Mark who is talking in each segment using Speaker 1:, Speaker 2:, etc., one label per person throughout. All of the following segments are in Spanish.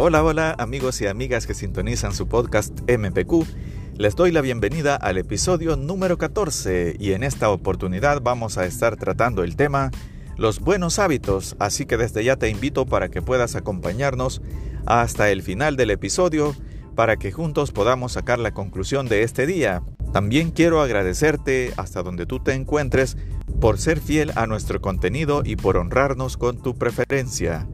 Speaker 1: Hola, hola amigos y amigas que sintonizan su podcast MPQ. Les doy la bienvenida al episodio número 14 y en esta oportunidad vamos a estar tratando el tema los buenos hábitos, así que desde ya te invito para que puedas acompañarnos hasta el final del episodio para que juntos podamos sacar la conclusión de este día. También quiero agradecerte hasta donde tú te encuentres por ser fiel a nuestro contenido y por honrarnos con tu preferencia.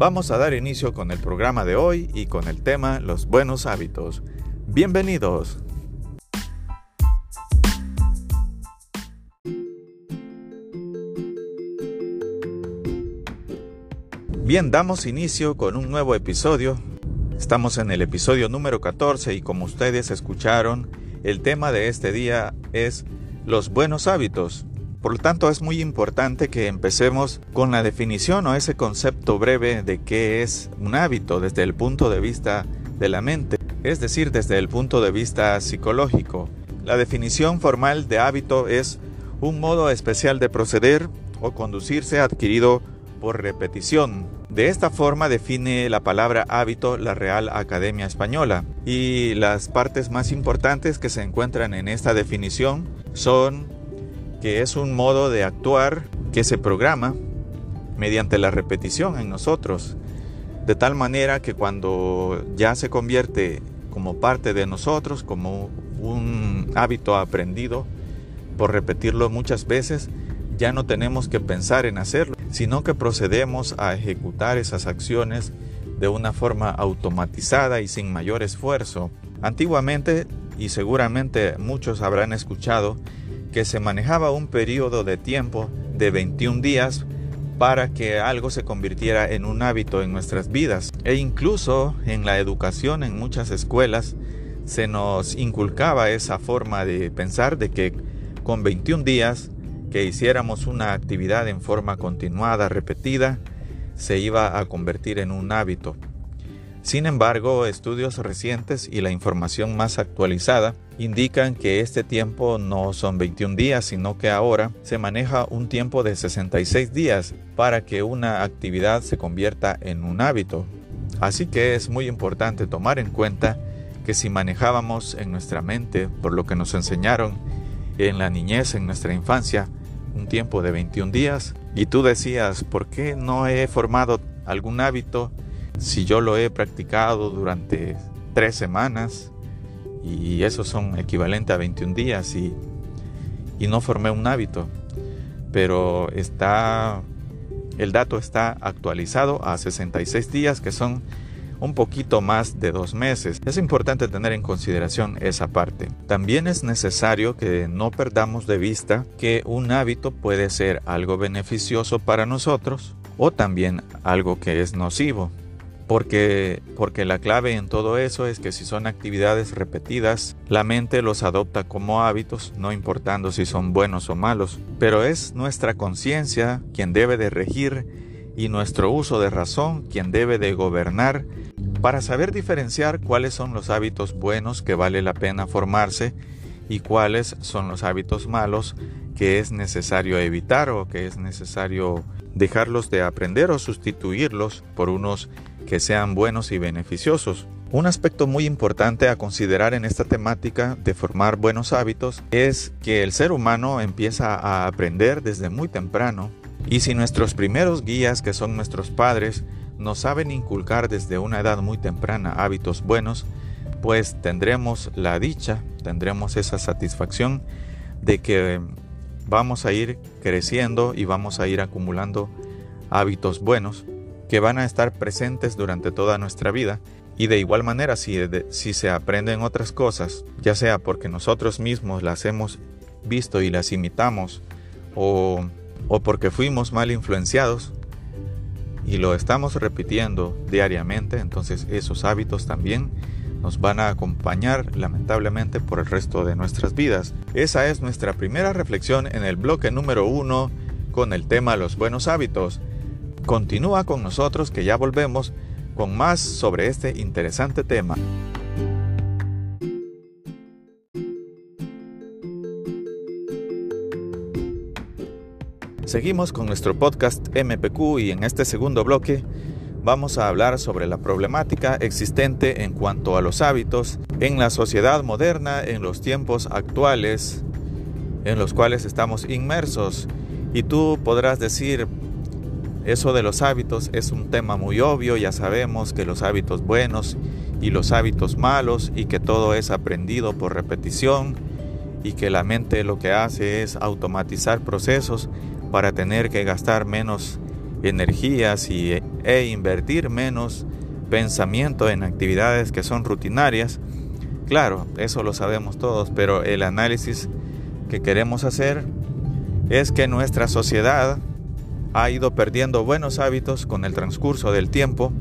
Speaker 1: Vamos a dar inicio con el programa de hoy y con el tema Los buenos hábitos. Bienvenidos. Bien, damos inicio con un nuevo episodio. Estamos en el episodio número 14 y como ustedes escucharon, el tema de este día es los buenos hábitos. Por lo tanto, es muy importante que empecemos con la definición o ese concepto breve de qué es un hábito desde el punto de vista de la mente, es decir, desde el punto de vista psicológico. La definición formal de hábito es un modo especial de proceder o conducirse adquirido por repetición. De esta forma define la palabra hábito la Real Academia Española y las partes más importantes que se encuentran en esta definición son que es un modo de actuar que se programa mediante la repetición en nosotros, de tal manera que cuando ya se convierte como parte de nosotros, como un hábito aprendido, por repetirlo muchas veces, ya no tenemos que pensar en hacerlo, sino que procedemos a ejecutar esas acciones de una forma automatizada y sin mayor esfuerzo. Antiguamente, y seguramente muchos habrán escuchado, que se manejaba un periodo de tiempo de 21 días para que algo se convirtiera en un hábito en nuestras vidas. E incluso en la educación en muchas escuelas se nos inculcaba esa forma de pensar de que con 21 días que hiciéramos una actividad en forma continuada, repetida, se iba a convertir en un hábito. Sin embargo, estudios recientes y la información más actualizada indican que este tiempo no son 21 días, sino que ahora se maneja un tiempo de 66 días para que una actividad se convierta en un hábito. Así que es muy importante tomar en cuenta que si manejábamos en nuestra mente, por lo que nos enseñaron en la niñez, en nuestra infancia, un tiempo de 21 días, y tú decías, ¿por qué no he formado algún hábito si yo lo he practicado durante tres semanas y esos son equivalentes a 21 días y, no formé un hábito, pero está el dato está actualizado a 66 días que son un poquito más de dos meses. Es importante tener en consideración esa parte. También es necesario que no perdamos de vista que un hábito puede ser algo beneficioso para nosotros o también algo que es nocivo. Porque, porque la clave en todo eso es que si son actividades repetidas, la mente los adopta como hábitos, no importando si son buenos o malos. Pero es nuestra conciencia quien debe de regir y nuestro uso de razón quien debe de gobernar para saber diferenciar cuáles son los hábitos buenos que vale la pena formarse y cuáles son los hábitos malos que es necesario evitar o que es necesario dejarlos de aprender o sustituirlos por unos que sean buenos y beneficiosos. Un aspecto muy importante a considerar en esta temática de formar buenos hábitos es que el ser humano empieza a aprender desde muy temprano y si nuestros primeros guías, que son nuestros padres, nos saben inculcar desde una edad muy temprana hábitos buenos, pues tendremos la dicha, tendremos esa satisfacción de que vamos a ir creciendo y vamos a ir acumulando hábitos buenos que van a estar presentes durante toda nuestra vida. Y de igual manera, si, si se aprenden otras cosas, ya sea porque nosotros mismos las hemos visto y las imitamos, o, o porque fuimos mal influenciados y lo estamos repitiendo diariamente, entonces esos hábitos también nos van a acompañar lamentablemente por el resto de nuestras vidas. Esa es nuestra primera reflexión en el bloque número uno con el tema los buenos hábitos. Continúa con nosotros que ya volvemos con más sobre este interesante tema. Seguimos con nuestro podcast MPQ y en este segundo bloque vamos a hablar sobre la problemática existente en cuanto a los hábitos en la sociedad moderna, en los tiempos actuales en los cuales estamos inmersos. Y tú podrás decir, eso de los hábitos es un tema muy obvio, ya sabemos que los hábitos buenos y los hábitos malos y que todo es aprendido por repetición y que la mente lo que hace es automatizar procesos para tener que gastar menos energías y, e invertir menos pensamiento en actividades que son rutinarias. Claro, eso lo sabemos todos, pero el análisis que queremos hacer es que nuestra sociedad ha ido perdiendo buenos hábitos con el transcurso del tiempo,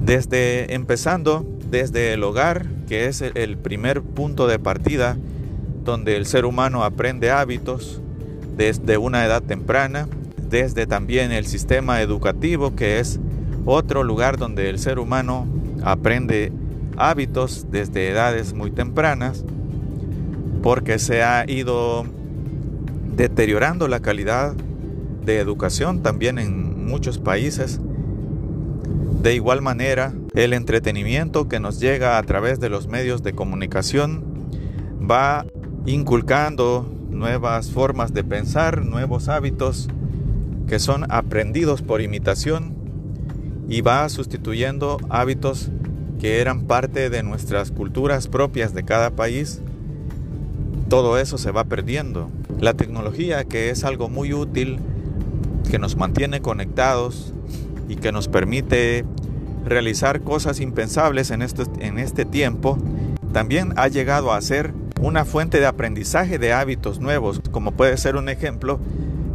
Speaker 1: desde empezando desde el hogar, que es el primer punto de partida donde el ser humano aprende hábitos desde una edad temprana, desde también el sistema educativo, que es otro lugar donde el ser humano aprende hábitos desde edades muy tempranas, porque se ha ido deteriorando la calidad de educación también en muchos países. De igual manera, el entretenimiento que nos llega a través de los medios de comunicación va inculcando nuevas formas de pensar, nuevos hábitos que son aprendidos por imitación y va sustituyendo hábitos que eran parte de nuestras culturas propias de cada país. Todo eso se va perdiendo. La tecnología, que es algo muy útil, que nos mantiene conectados y que nos permite realizar cosas impensables en este, en este tiempo, también ha llegado a ser una fuente de aprendizaje de hábitos nuevos, como puede ser un ejemplo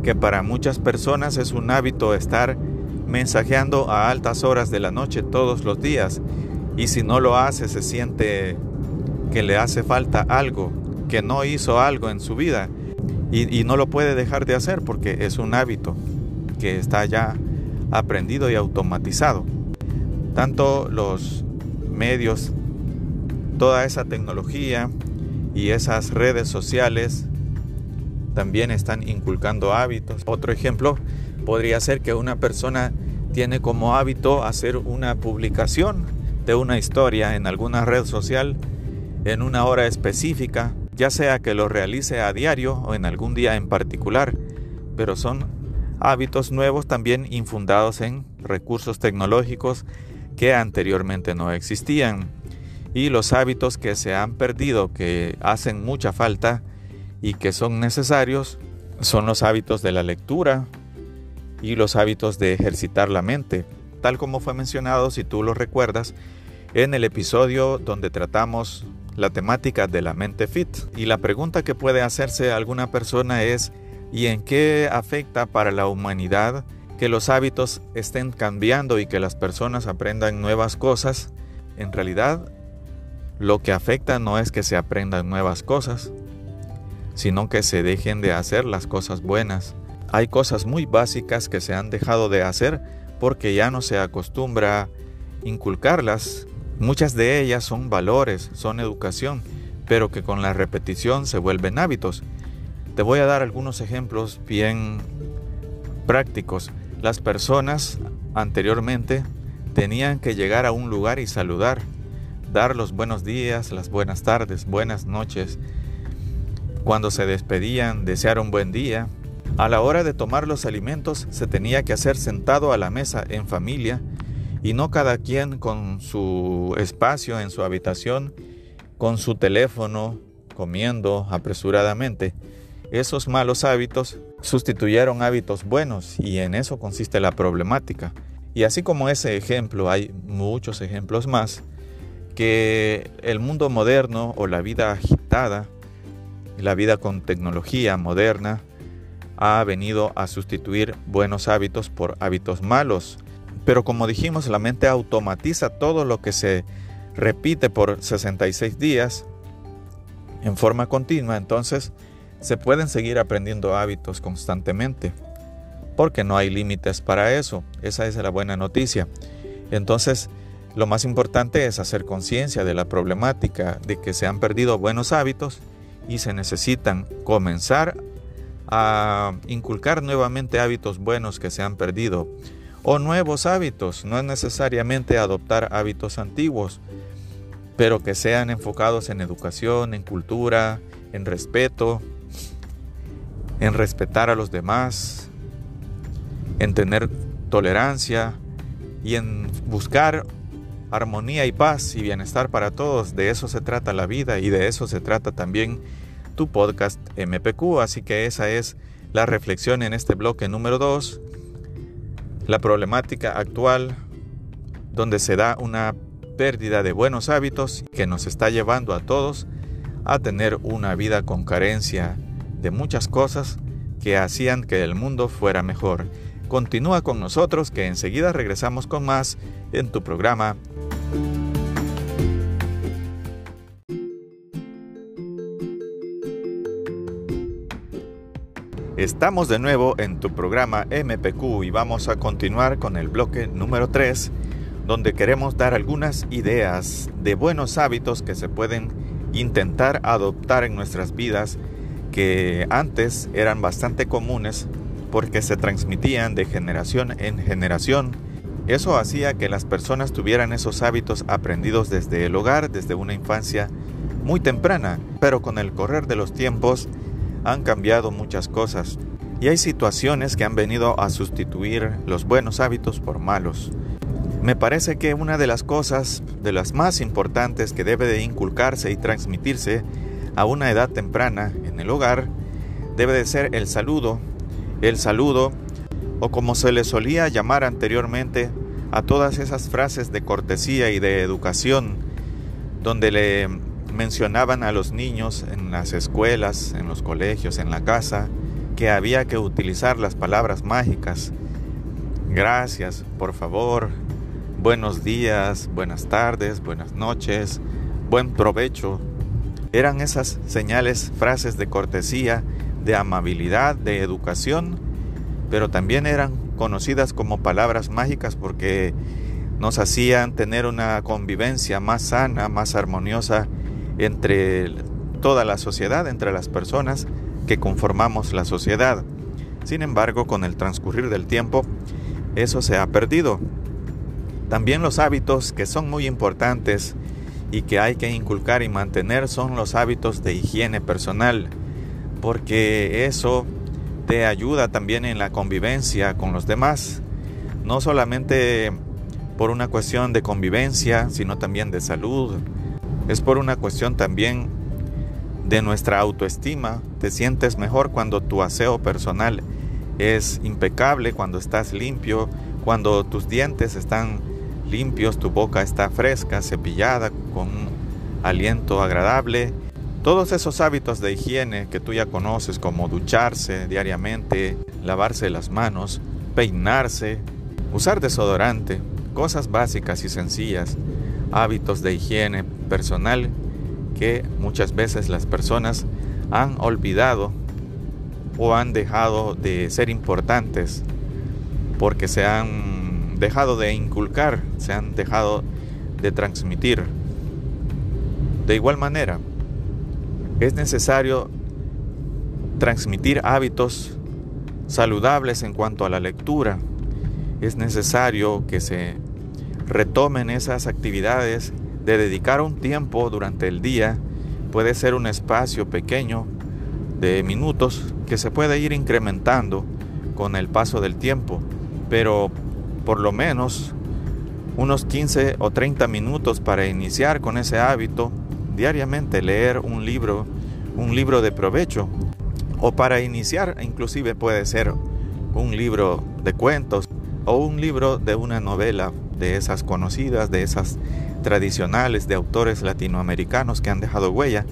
Speaker 1: que para muchas personas es un hábito estar mensajeando a altas horas de la noche todos los días y si no lo hace se siente que le hace falta algo, que no hizo algo en su vida y, y no lo puede dejar de hacer porque es un hábito que está ya aprendido y automatizado. Tanto los medios, toda esa tecnología y esas redes sociales también están inculcando hábitos. Otro ejemplo podría ser que una persona tiene como hábito hacer una publicación de una historia en alguna red social en una hora específica, ya sea que lo realice a diario o en algún día en particular, pero son hábitos nuevos también infundados en recursos tecnológicos que anteriormente no existían. Y los hábitos que se han perdido, que hacen mucha falta, y que son necesarios son los hábitos de la lectura y los hábitos de ejercitar la mente, tal como fue mencionado, si tú lo recuerdas, en el episodio donde tratamos la temática de la mente fit. Y la pregunta que puede hacerse alguna persona es, ¿y en qué afecta para la humanidad que los hábitos estén cambiando y que las personas aprendan nuevas cosas? En realidad, lo que afecta no es que se aprendan nuevas cosas, sino que se dejen de hacer las cosas buenas. Hay cosas muy básicas que se han dejado de hacer porque ya no se acostumbra inculcarlas. Muchas de ellas son valores, son educación, pero que con la repetición se vuelven hábitos. Te voy a dar algunos ejemplos bien prácticos. Las personas anteriormente tenían que llegar a un lugar y saludar, dar los buenos días, las buenas tardes, buenas noches, cuando se despedían, desear un buen día. A la hora de tomar los alimentos se tenía que hacer sentado a la mesa en familia y no cada quien con su espacio en su habitación, con su teléfono, comiendo apresuradamente. Esos malos hábitos sustituyeron hábitos buenos y en eso consiste la problemática. Y así como ese ejemplo, hay muchos ejemplos más que el mundo moderno o la vida agitada la vida con tecnología moderna ha venido a sustituir buenos hábitos por hábitos malos. Pero como dijimos, la mente automatiza todo lo que se repite por 66 días en forma continua. Entonces se pueden seguir aprendiendo hábitos constantemente. Porque no hay límites para eso. Esa es la buena noticia. Entonces, lo más importante es hacer conciencia de la problemática de que se han perdido buenos hábitos y se necesitan comenzar a inculcar nuevamente hábitos buenos que se han perdido. o nuevos hábitos. No es necesariamente adoptar hábitos antiguos, pero que sean enfocados en educación, en cultura, en respeto, en respetar a los demás, en tener tolerancia y en buscar armonía y paz y bienestar para todos. De eso se trata la vida y de eso se trata también tu podcast MPQ. Así que esa es la reflexión en este bloque número 2. La problemática actual donde se da una pérdida de buenos hábitos que nos está llevando a todos a tener una vida con carencia de muchas cosas que hacían que el mundo fuera mejor. Continúa con nosotros que enseguida regresamos con más en tu programa. Estamos de nuevo en tu programa MPQ y vamos a continuar con el bloque número 3, donde queremos dar algunas ideas de buenos hábitos que se pueden intentar adoptar en nuestras vidas que antes eran bastante comunes porque se transmitían de generación en generación. Eso hacía que las personas tuvieran esos hábitos aprendidos desde el hogar, desde una infancia muy temprana, pero con el correr de los tiempos han cambiado muchas cosas y hay situaciones que han venido a sustituir los buenos hábitos por malos. Me parece que una de las cosas, de las más importantes que debe de inculcarse y transmitirse a una edad temprana en el hogar, debe de ser el saludo el saludo, o como se le solía llamar anteriormente a todas esas frases de cortesía y de educación, donde le mencionaban a los niños en las escuelas, en los colegios, en la casa, que había que utilizar las palabras mágicas. Gracias, por favor, buenos días, buenas tardes, buenas noches, buen provecho. Eran esas señales, frases de cortesía de amabilidad, de educación, pero también eran conocidas como palabras mágicas porque nos hacían tener una convivencia más sana, más armoniosa entre toda la sociedad, entre las personas que conformamos la sociedad. Sin embargo, con el transcurrir del tiempo, eso se ha perdido. También los hábitos que son muy importantes y que hay que inculcar y mantener son los hábitos de higiene personal porque eso te ayuda también en la convivencia con los demás, no solamente por una cuestión de convivencia, sino también de salud, es por una cuestión también de nuestra autoestima, te sientes mejor cuando tu aseo personal es impecable, cuando estás limpio, cuando tus dientes están limpios, tu boca está fresca, cepillada, con un aliento agradable, todos esos hábitos de higiene que tú ya conoces, como ducharse diariamente, lavarse las manos, peinarse, usar desodorante, cosas básicas y sencillas, hábitos de higiene personal que muchas veces las personas han olvidado o han dejado de ser importantes porque se han dejado de inculcar, se han dejado de transmitir. De igual manera, es necesario transmitir hábitos saludables en cuanto a la lectura. Es necesario que se retomen esas actividades de dedicar un tiempo durante el día. Puede ser un espacio pequeño de minutos que se puede ir incrementando con el paso del tiempo, pero por lo menos unos 15 o 30 minutos para iniciar con ese hábito diariamente leer un libro, un libro de provecho, o para iniciar inclusive puede ser un libro de cuentos o un libro de una novela de esas conocidas, de esas tradicionales de autores latinoamericanos que han dejado huella,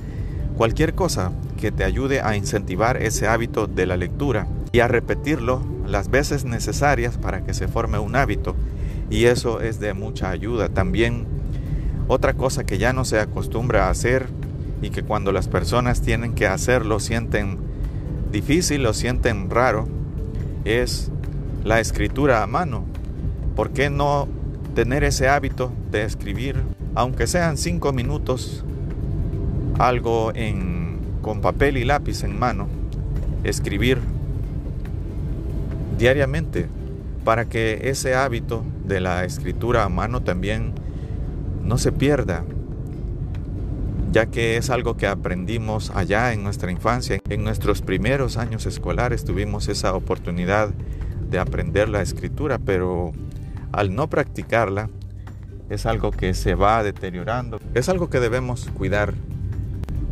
Speaker 1: cualquier cosa que te ayude a incentivar ese hábito de la lectura y a repetirlo las veces necesarias para que se forme un hábito. Y eso es de mucha ayuda. También otra cosa que ya no se acostumbra a hacer y que cuando las personas tienen que hacerlo sienten difícil o sienten raro es la escritura a mano. ¿Por qué no tener ese hábito de escribir, aunque sean cinco minutos, algo en, con papel y lápiz en mano? Escribir diariamente para que ese hábito de la escritura a mano también no se pierda, ya que es algo que aprendimos allá en nuestra infancia. En nuestros primeros años escolares tuvimos esa oportunidad de aprender la escritura, pero al no practicarla es algo que se va deteriorando, es algo que debemos cuidar.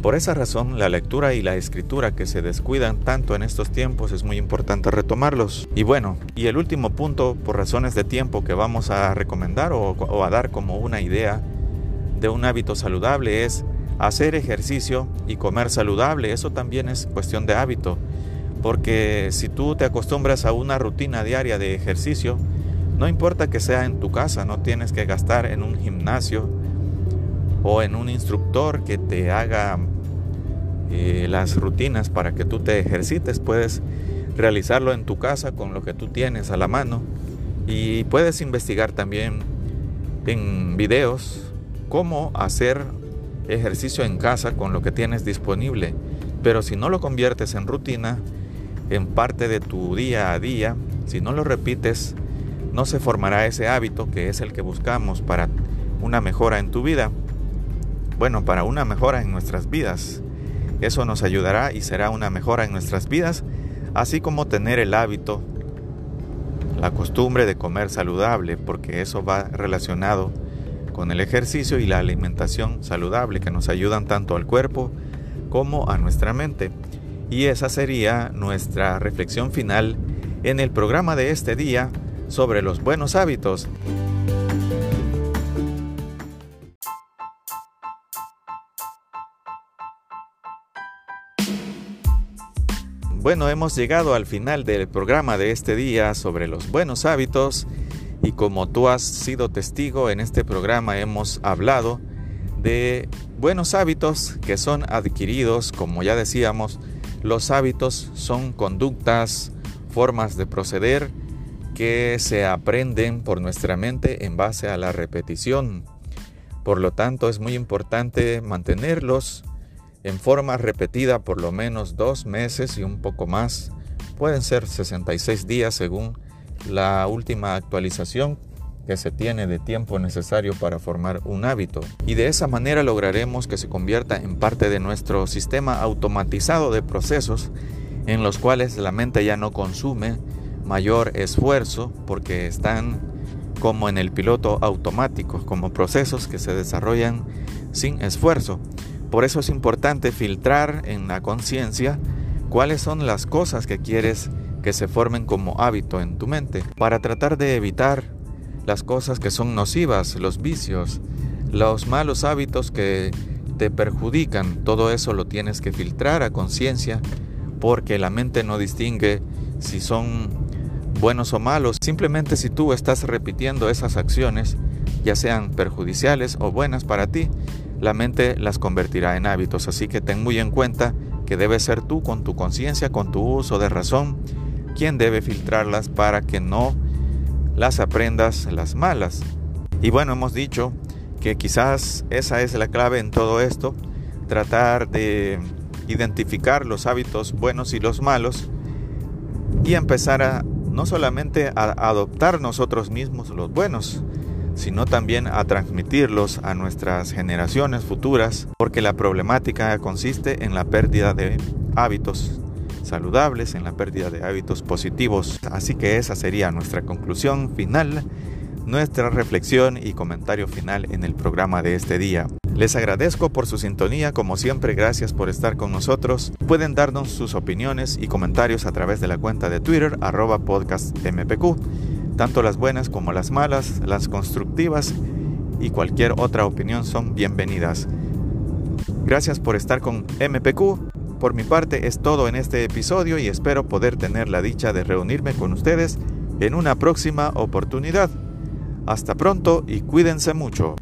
Speaker 1: Por esa razón, la lectura y la escritura que se descuidan tanto en estos tiempos es muy importante retomarlos. Y bueno, y el último punto, por razones de tiempo que vamos a recomendar o, a dar como una idea de un hábito saludable es hacer ejercicio y comer saludable. Eso también es cuestión de hábito. Porque si tú te acostumbras a una rutina diaria de ejercicio, no importa que sea en tu casa, no tienes que gastar en un gimnasio o en un instructor que te haga eh, las rutinas para que tú te ejercites. Puedes realizarlo en tu casa con lo que tú tienes a la mano y puedes investigar también en videos cómo hacer ejercicio en casa con lo que tienes disponible. Pero si no lo conviertes en rutina, en parte de tu día a día, si no lo repites, no se formará ese hábito que es el que buscamos para una mejora en tu vida. Bueno, para una mejora en nuestras vidas. Eso nos ayudará y será una mejora en nuestras vidas, así como tener el hábito, la costumbre de comer saludable, porque eso va relacionado con el ejercicio y la alimentación saludable que nos ayudan tanto al cuerpo como a nuestra mente. Y esa sería nuestra reflexión final en el programa de este día sobre los buenos hábitos. Bueno, hemos llegado al final del programa de este día sobre los buenos hábitos y como tú has sido testigo en este programa hemos hablado de buenos hábitos que son adquiridos, como ya decíamos, los hábitos son conductas, formas de proceder que se aprenden por nuestra mente en base a la repetición. Por lo tanto, es muy importante mantenerlos en forma repetida por lo menos dos meses y un poco más. Pueden ser 66 días según la última actualización que se tiene de tiempo necesario para formar un hábito. Y de esa manera lograremos que se convierta en parte de nuestro sistema automatizado de procesos en los cuales la mente ya no consume mayor esfuerzo porque están como en el piloto automático, como procesos que se desarrollan sin esfuerzo. Por eso es importante filtrar en la conciencia cuáles son las cosas que quieres que se formen como hábito en tu mente, para tratar de evitar las cosas que son nocivas, los vicios, los malos hábitos que te perjudican. Todo eso lo tienes que filtrar a conciencia porque la mente no distingue si son buenos o malos. Simplemente si tú estás repitiendo esas acciones, ya sean perjudiciales o buenas para ti, la mente las convertirá en hábitos. Así que ten muy en cuenta que debes ser tú con tu conciencia, con tu uso de razón, quien debe filtrarlas para que no las aprendas las malas. Y bueno, hemos dicho que quizás esa es la clave en todo esto, tratar de identificar los hábitos buenos y los malos y empezar a no solamente a adoptar nosotros mismos los buenos, sino también a transmitirlos a nuestras generaciones futuras, porque la problemática consiste en la pérdida de hábitos saludables, en la pérdida de hábitos positivos. Así que esa sería nuestra conclusión final, nuestra reflexión y comentario final en el programa de este día. Les agradezco por su sintonía, como siempre, gracias por estar con nosotros. Pueden darnos sus opiniones y comentarios a través de la cuenta de Twitter, arroba podcastmpq. Tanto las buenas como las malas, las constructivas y cualquier otra opinión son bienvenidas. Gracias por estar con MPQ. Por mi parte es todo en este episodio y espero poder tener la dicha de reunirme con ustedes en una próxima oportunidad. Hasta pronto y cuídense mucho.